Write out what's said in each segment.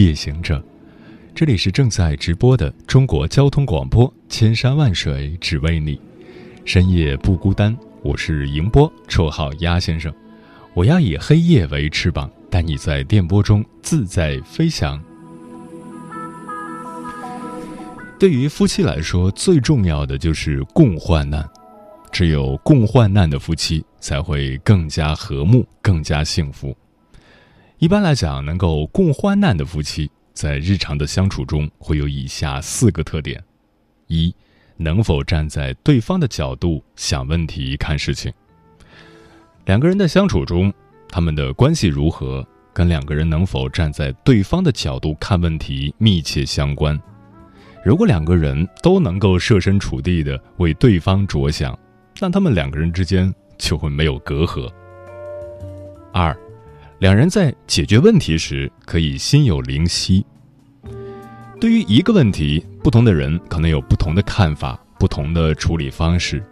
夜行者，这里是正在直播的中国交通广播，千山万水只为你，深夜不孤单。我是迎波，绰号鸭先生。我要以黑夜为翅膀，带你在电波中自在飞翔。对于夫妻来说，最重要的就是共患难。只有共患难的夫妻，才会更加和睦，更加幸福。一般来讲，能够共患难的夫妻，在日常的相处中会有以下四个特点：一、能否站在对方的角度想问题、看事情。两个人的相处中，他们的关系如何，跟两个人能否站在对方的角度看问题密切相关。如果两个人都能够设身处地的为对方着想，那他们两个人之间就会没有隔阂。二。两人在解决问题时可以心有灵犀。对于一个问题，不同的人可能有不同的看法、不同的处理方式。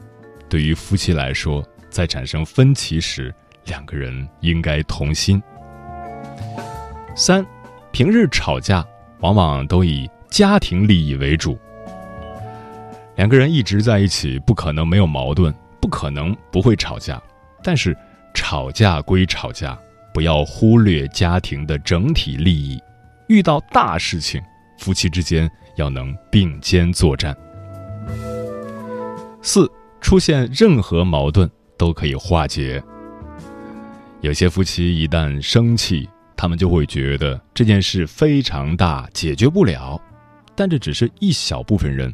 对于夫妻来说，在产生分歧时，两个人应该同心。三，平日吵架往往都以家庭利益为主。两个人一直在一起，不可能没有矛盾，不可能不会吵架。但是，吵架归吵架。不要忽略家庭的整体利益，遇到大事情，夫妻之间要能并肩作战。四，出现任何矛盾都可以化解。有些夫妻一旦生气，他们就会觉得这件事非常大，解决不了。但这只是一小部分人。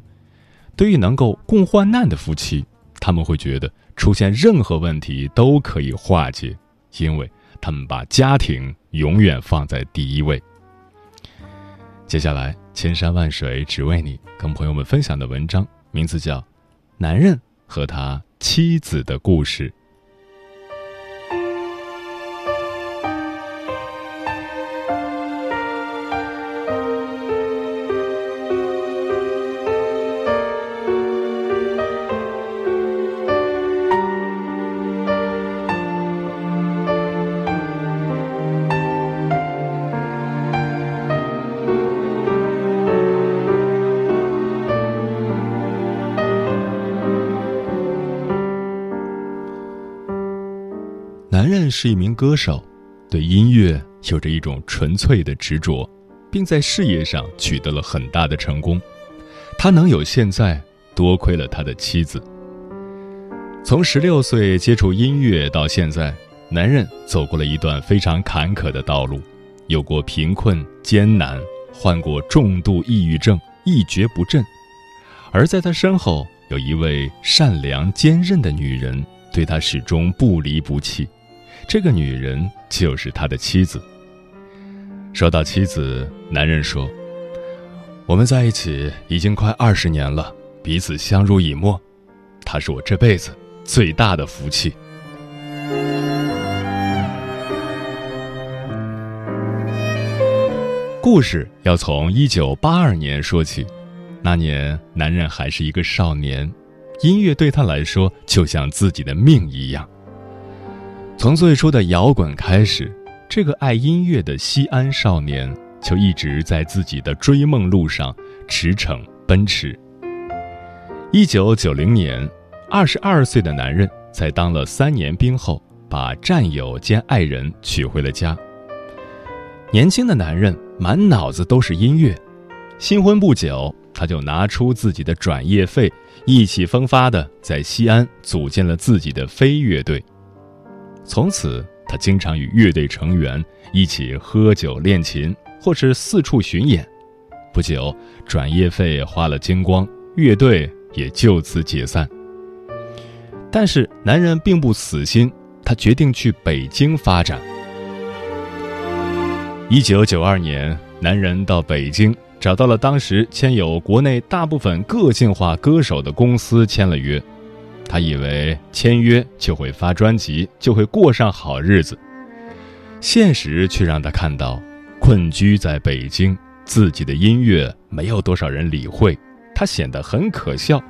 对于能够共患难的夫妻，他们会觉得出现任何问题都可以化解，因为。他们把家庭永远放在第一位。接下来，千山万水只为你，跟朋友们分享的文章名字叫《男人和他妻子的故事》。是一名歌手，对音乐有着一种纯粹的执着，并在事业上取得了很大的成功。他能有现在，多亏了他的妻子。从十六岁接触音乐到现在，男人走过了一段非常坎坷的道路，有过贫困艰难，患过重度抑郁症，一蹶不振。而在他身后，有一位善良坚韧的女人，对他始终不离不弃。这个女人就是他的妻子。说到妻子，男人说：“我们在一起已经快二十年了，彼此相濡以沫，她是我这辈子最大的福气。”故事要从一九八二年说起，那年男人还是一个少年，音乐对他来说就像自己的命一样。从最初的摇滚开始，这个爱音乐的西安少年就一直在自己的追梦路上驰骋奔驰。一九九零年，二十二岁的男人在当了三年兵后，把战友兼爱人娶回了家。年轻的男人满脑子都是音乐，新婚不久，他就拿出自己的转业费，意气风发的在西安组建了自己的飞乐队。从此，他经常与乐队成员一起喝酒练琴，或是四处巡演。不久，转业费花了精光，乐队也就此解散。但是，男人并不死心，他决定去北京发展。一九九二年，男人到北京找到了当时签有国内大部分个性化歌手的公司签了约。他以为签约就会发专辑，就会过上好日子。现实却让他看到，困居在北京，自己的音乐没有多少人理会，他显得很可笑。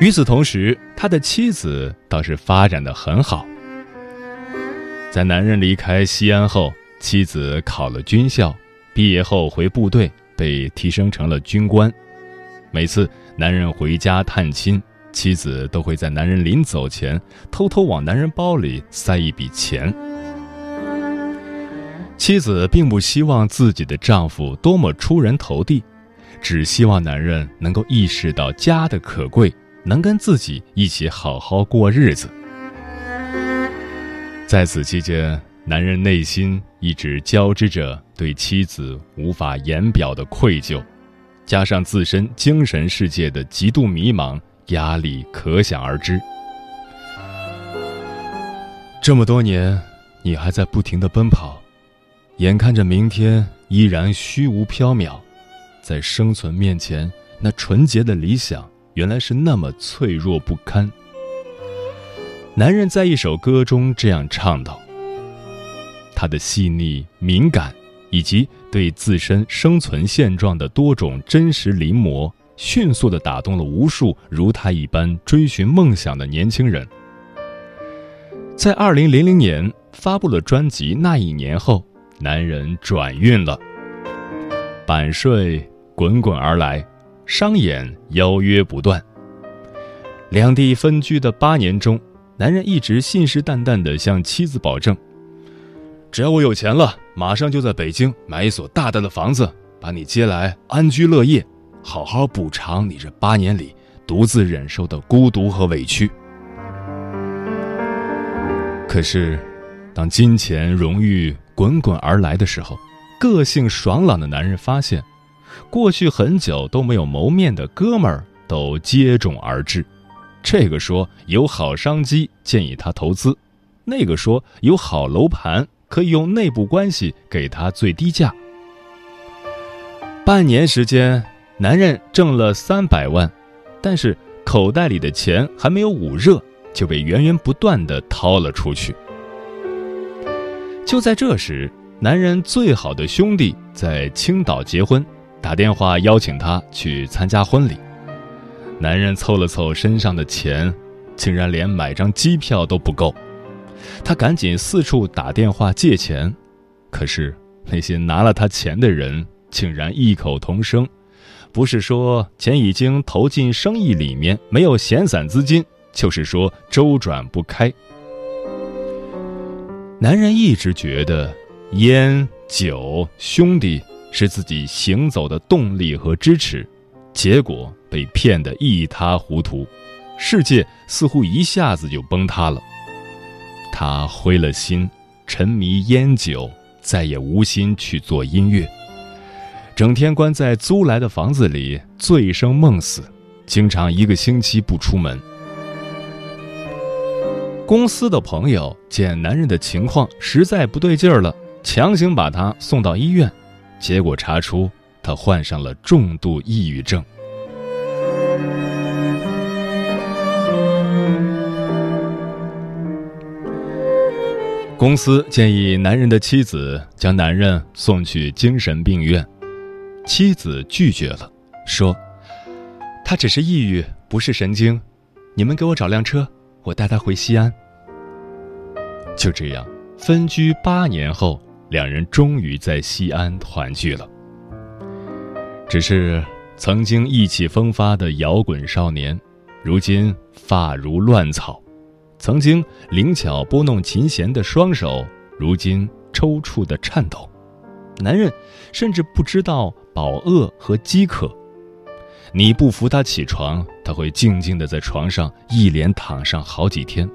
与此同时，他的妻子倒是发展的很好。在男人离开西安后，妻子考了军校，毕业后回部队，被提升成了军官。每次男人回家探亲，妻子都会在男人临走前偷偷往男人包里塞一笔钱。妻子并不希望自己的丈夫多么出人头地，只希望男人能够意识到家的可贵，能跟自己一起好好过日子。在此期间，男人内心一直交织着对妻子无法言表的愧疚。加上自身精神世界的极度迷茫，压力可想而知。这么多年，你还在不停的奔跑，眼看着明天依然虚无缥缈，在生存面前，那纯洁的理想原来是那么脆弱不堪。男人在一首歌中这样唱道：“他的细腻敏感。”以及对自身生存现状的多种真实临摹，迅速地打动了无数如他一般追寻梦想的年轻人。在二零零零年发布了专辑《那一年》后，男人转运了，版税滚滚而来，商演邀约不断。两地分居的八年中，男人一直信誓旦旦地向妻子保证。只要我有钱了，马上就在北京买一所大大的房子，把你接来安居乐业，好好补偿你这八年里独自忍受的孤独和委屈。可是，当金钱荣誉滚滚而来的时候，个性爽朗的男人发现，过去很久都没有谋面的哥们儿都接踵而至。这个说有好商机建议他投资，那个说有好楼盘。可以用内部关系给他最低价。半年时间，男人挣了三百万，但是口袋里的钱还没有捂热，就被源源不断的掏了出去。就在这时，男人最好的兄弟在青岛结婚，打电话邀请他去参加婚礼。男人凑了凑身上的钱，竟然连买张机票都不够。他赶紧四处打电话借钱，可是那些拿了他钱的人竟然异口同声，不是说钱已经投进生意里面没有闲散资金，就是说周转不开。男人一直觉得烟酒兄弟是自己行走的动力和支持，结果被骗得一塌糊涂，世界似乎一下子就崩塌了。他灰了心，沉迷烟酒，再也无心去做音乐，整天关在租来的房子里醉生梦死，经常一个星期不出门。公司的朋友见男人的情况实在不对劲儿了，强行把他送到医院，结果查出他患上了重度抑郁症。公司建议男人的妻子将男人送去精神病院，妻子拒绝了，说：“他只是抑郁，不是神经。你们给我找辆车，我带他回西安。”就这样，分居八年后，两人终于在西安团聚了。只是曾经意气风发的摇滚少年，如今发如乱草。曾经灵巧拨弄琴弦的双手，如今抽搐的颤抖。男人甚至不知道饱饿和饥渴。你不扶他起床，他会静静的在床上一连躺上好几天。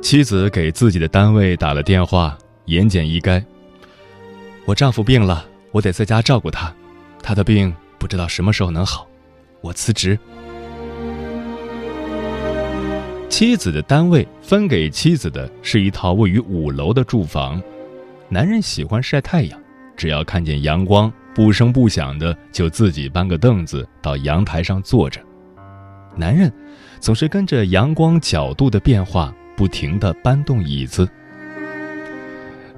妻子给自己的单位打了电话，言简意赅：“我丈夫病了，我得在家照顾他，他的病不知道什么时候能好，我辞职。”妻子的单位分给妻子的是一套位于五楼的住房。男人喜欢晒太阳，只要看见阳光，不声不响的就自己搬个凳子到阳台上坐着。男人总是跟着阳光角度的变化，不停地搬动椅子。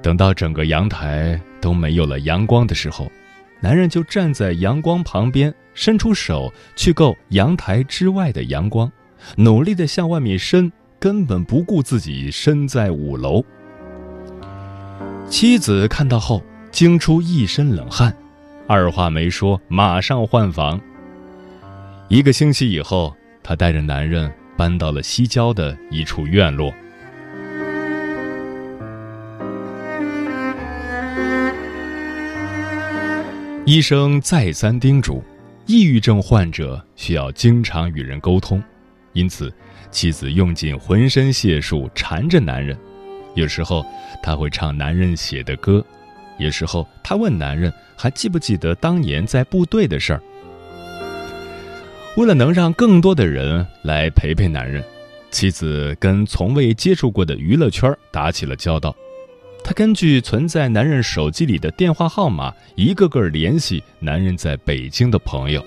等到整个阳台都没有了阳光的时候，男人就站在阳光旁边，伸出手去够阳台之外的阳光，努力地向外面伸，根本不顾自己身在五楼。妻子看到后惊出一身冷汗，二话没说，马上换房。一个星期以后，她带着男人搬到了西郊的一处院落。医生再三叮嘱，抑郁症患者需要经常与人沟通，因此妻子用尽浑身解数缠着男人。有时候他会唱男人写的歌，有时候他问男人还记不记得当年在部队的事儿。为了能让更多的人来陪陪男人，妻子跟从未接触过的娱乐圈打起了交道。他根据存在男人手机里的电话号码，一个个联系男人在北京的朋友。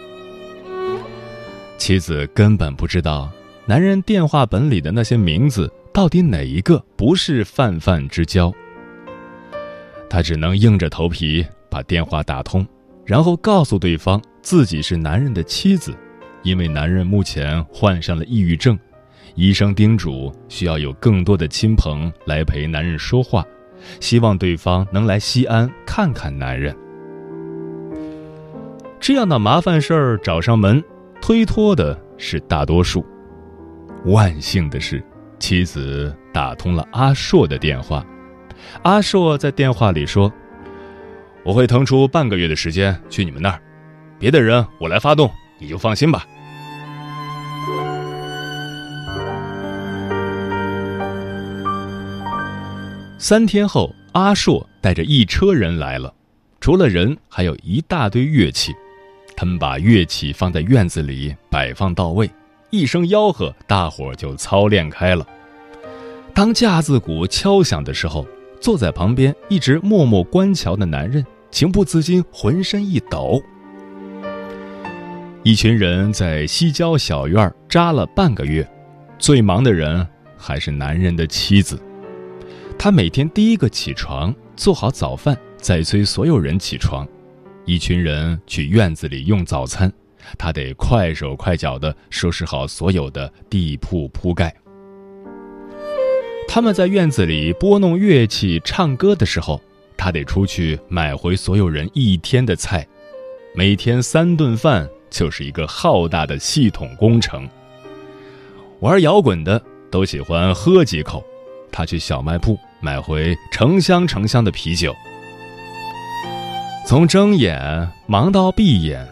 妻子根本不知道，男人电话本里的那些名字到底哪一个不是泛泛之交。他只能硬着头皮把电话打通，然后告诉对方自己是男人的妻子，因为男人目前患上了抑郁症，医生叮嘱需要有更多的亲朋来陪男人说话。希望对方能来西安看看男人。这样的麻烦事儿找上门，推脱的是大多数。万幸的是，妻子打通了阿硕的电话。阿硕在电话里说：“我会腾出半个月的时间去你们那儿，别的人我来发动，你就放心吧。”三天后，阿硕带着一车人来了，除了人，还有一大堆乐器。他们把乐器放在院子里，摆放到位，一声吆喝，大伙儿就操练开了。当架子鼓敲响的时候，坐在旁边一直默默观瞧的男人情不自禁浑身一抖。一群人在西郊小院扎了半个月，最忙的人还是男人的妻子。他每天第一个起床，做好早饭，再催所有人起床。一群人去院子里用早餐，他得快手快脚地收拾好所有的地铺铺盖。他们在院子里拨弄乐器、唱歌的时候，他得出去买回所有人一天的菜。每天三顿饭就是一个浩大的系统工程。玩摇滚的都喜欢喝几口。他去小卖部买回成箱成箱的啤酒，从睁眼忙到闭眼，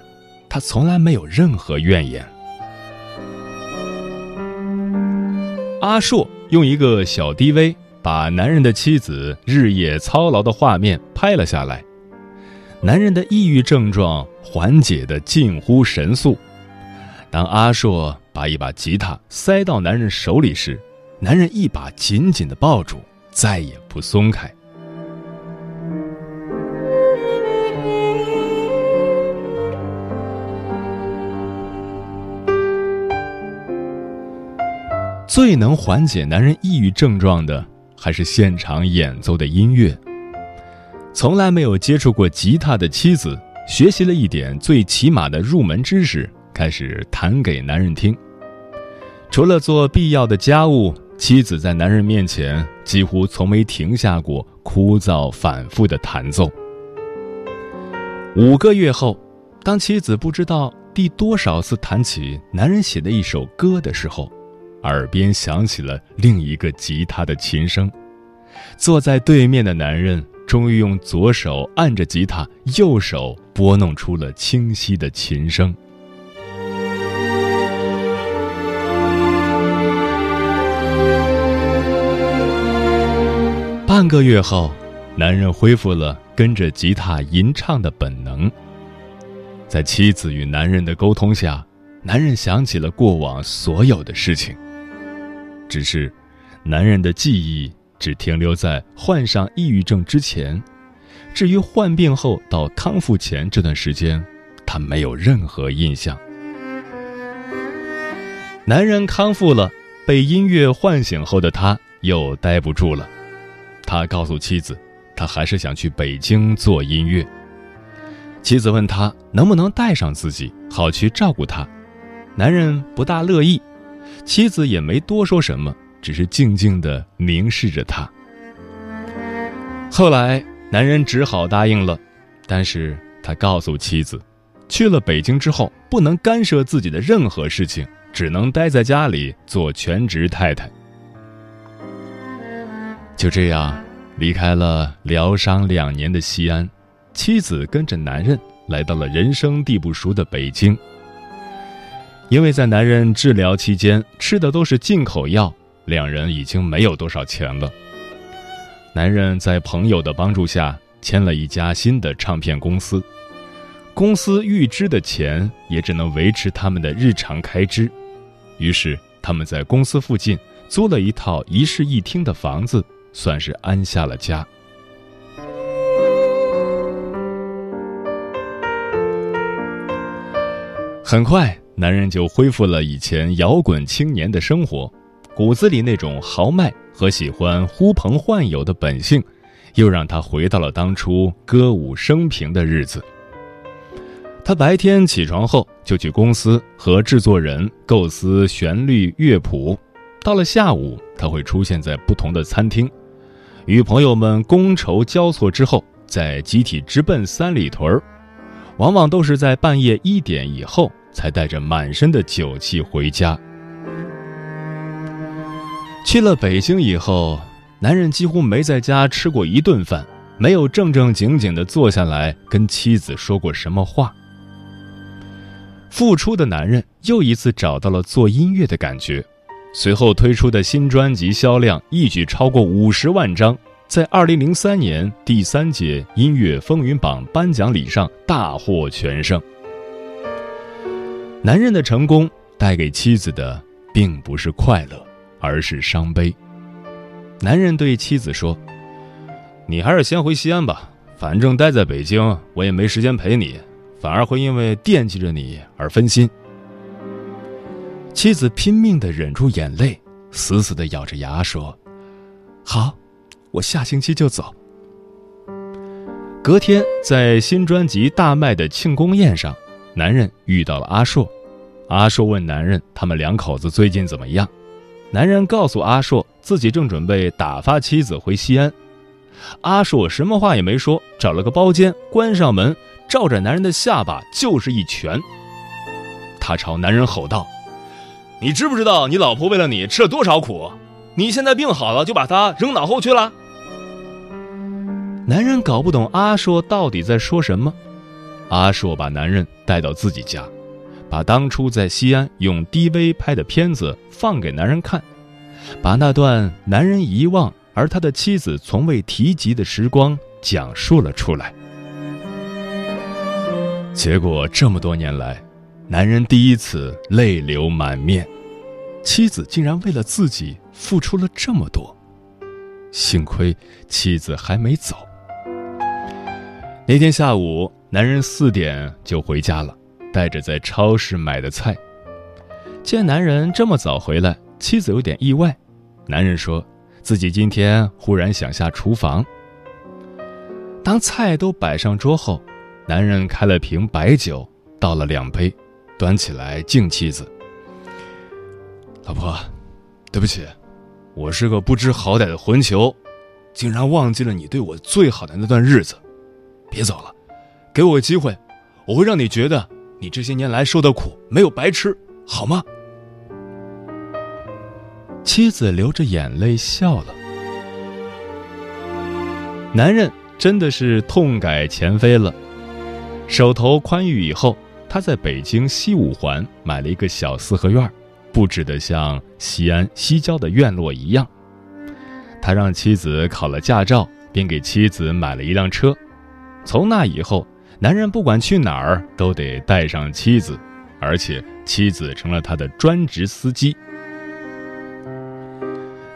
他从来没有任何怨言。阿硕用一个小 DV 把男人的妻子日夜操劳的画面拍了下来，男人的抑郁症状缓解的近乎神速。当阿硕把一把吉他塞到男人手里时，男人一把紧紧的抱住，再也不松开。最能缓解男人抑郁症状的，还是现场演奏的音乐。从来没有接触过吉他的妻子，学习了一点最起码的入门知识，开始弹给男人听。除了做必要的家务。妻子在男人面前几乎从没停下过枯燥反复的弹奏。五个月后，当妻子不知道第多少次弹起男人写的一首歌的时候，耳边响起了另一个吉他的琴声。坐在对面的男人终于用左手按着吉他，右手拨弄出了清晰的琴声。半个月后，男人恢复了跟着吉他吟唱的本能。在妻子与男人的沟通下，男人想起了过往所有的事情。只是，男人的记忆只停留在患上抑郁症之前，至于患病后到康复前这段时间，他没有任何印象。男人康复了，被音乐唤醒后的他又待不住了，他告诉妻子，他还是想去北京做音乐。妻子问他能不能带上自己，好去照顾他。男人不大乐意，妻子也没多说什么，只是静静地凝视着他。后来，男人只好答应了，但是他告诉妻子，去了北京之后不能干涉自己的任何事情，只能待在家里做全职太太。就这样，离开了疗伤两年的西安，妻子跟着男人来到了人生地不熟的北京。因为在男人治疗期间吃的都是进口药，两人已经没有多少钱了。男人在朋友的帮助下签了一家新的唱片公司，公司预支的钱也只能维持他们的日常开支，于是他们在公司附近租了一套一室一厅的房子，算是安下了家。很快。男人就恢复了以前摇滚青年的生活，骨子里那种豪迈和喜欢呼朋唤友的本性，又让他回到了当初歌舞升平的日子。他白天起床后就去公司和制作人构思旋律乐谱，到了下午他会出现在不同的餐厅，与朋友们觥筹交错之后再集体直奔三里屯儿，往往都是在半夜一点以后。才带着满身的酒气回家。去了北京以后，男人几乎没在家吃过一顿饭，没有正正经经的坐下来跟妻子说过什么话。复出的男人又一次找到了做音乐的感觉，随后推出的新专辑销量一举超过五十万张，在二零零三年第三届音乐风云榜颁奖礼上大获全胜。男人的成功带给妻子的并不是快乐，而是伤悲。男人对妻子说：“你还是先回西安吧，反正待在北京我也没时间陪你，反而会因为惦记着你而分心。”妻子拼命的忍住眼泪，死死的咬着牙说：“好，我下星期就走。”隔天，在新专辑大卖的庆功宴上。男人遇到了阿硕，阿硕问男人：“他们两口子最近怎么样？”男人告诉阿硕，自己正准备打发妻子回西安。阿硕什么话也没说，找了个包间，关上门，照着男人的下巴就是一拳。他朝男人吼道：“你知不知道你老婆为了你吃了多少苦？你现在病好了就把她扔脑后去了？”男人搞不懂阿硕到底在说什么。阿硕把男人带到自己家，把当初在西安用 DV 拍的片子放给男人看，把那段男人遗忘而他的妻子从未提及的时光讲述了出来。结果这么多年来，男人第一次泪流满面，妻子竟然为了自己付出了这么多，幸亏妻子还没走。那天下午。男人四点就回家了，带着在超市买的菜。见男人这么早回来，妻子有点意外。男人说自己今天忽然想下厨房。当菜都摆上桌后，男人开了瓶白酒，倒了两杯，端起来敬妻子：“老婆，对不起，我是个不知好歹的混球，竟然忘记了你对我最好的那段日子。别走了。”给我个机会，我会让你觉得你这些年来受的苦没有白吃，好吗？妻子流着眼泪笑了。男人真的是痛改前非了，手头宽裕以后，他在北京西五环买了一个小四合院，布置的像西安西郊的院落一样。他让妻子考了驾照，并给妻子买了一辆车。从那以后。男人不管去哪儿都得带上妻子，而且妻子成了他的专职司机。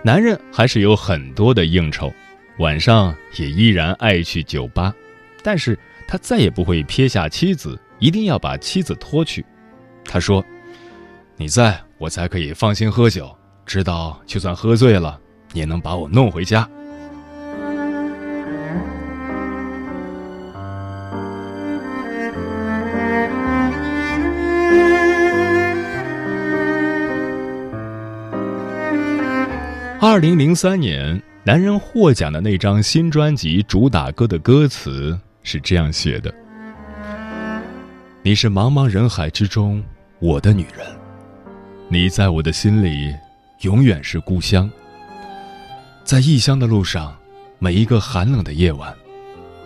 男人还是有很多的应酬，晚上也依然爱去酒吧，但是他再也不会撇下妻子，一定要把妻子拖去。他说：“你在我才可以放心喝酒，知道就算喝醉了，也能把我弄回家。”二零零三年，男人获奖的那张新专辑主打歌的歌词是这样写的：“你是茫茫人海之中我的女人，你在我的心里永远是故乡。在异乡的路上，每一个寒冷的夜晚，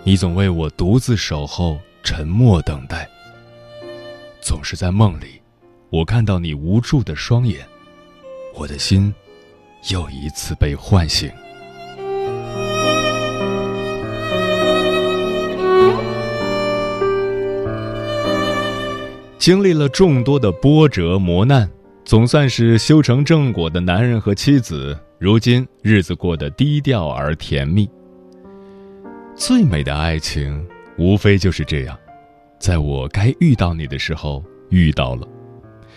你总为我独自守候，沉默等待。总是在梦里，我看到你无助的双眼，我的心。”又一次被唤醒。经历了众多的波折磨难，总算是修成正果的男人和妻子，如今日子过得低调而甜蜜。最美的爱情，无非就是这样：在我该遇到你的时候遇到了，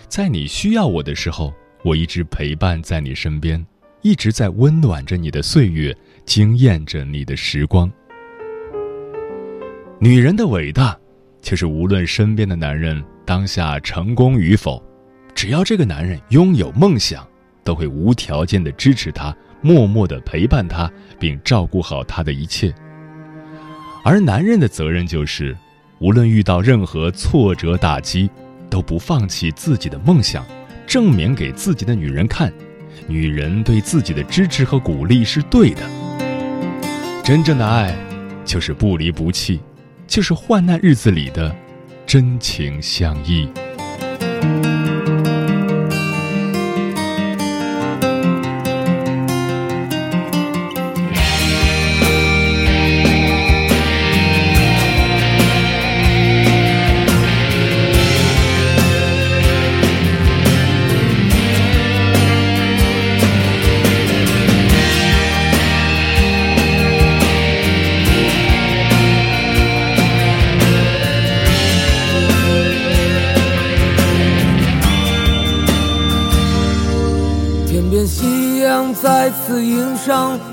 在你需要我的时候，我一直陪伴在你身边。一直在温暖着你的岁月，惊艳着你的时光。女人的伟大，就是无论身边的男人当下成功与否，只要这个男人拥有梦想，都会无条件的支持他，默默的陪伴他，并照顾好他的一切。而男人的责任就是，无论遇到任何挫折打击，都不放弃自己的梦想，证明给自己的女人看。女人对自己的支持和鼓励是对的。真正的爱，就是不离不弃，就是患难日子里的真情相依。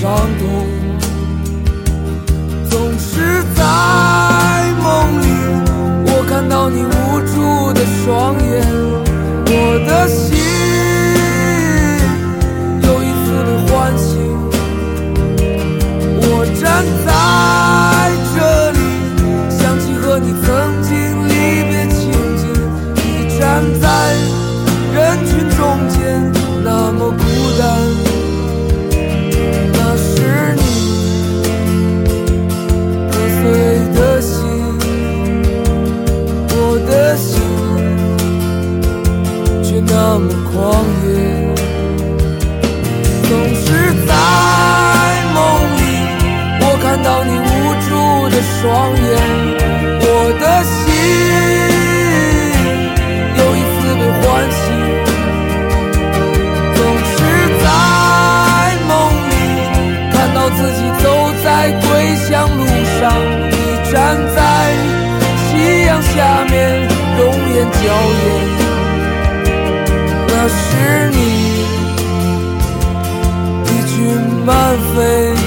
伤痛。下面容颜娇艳，那是你一群漫飞。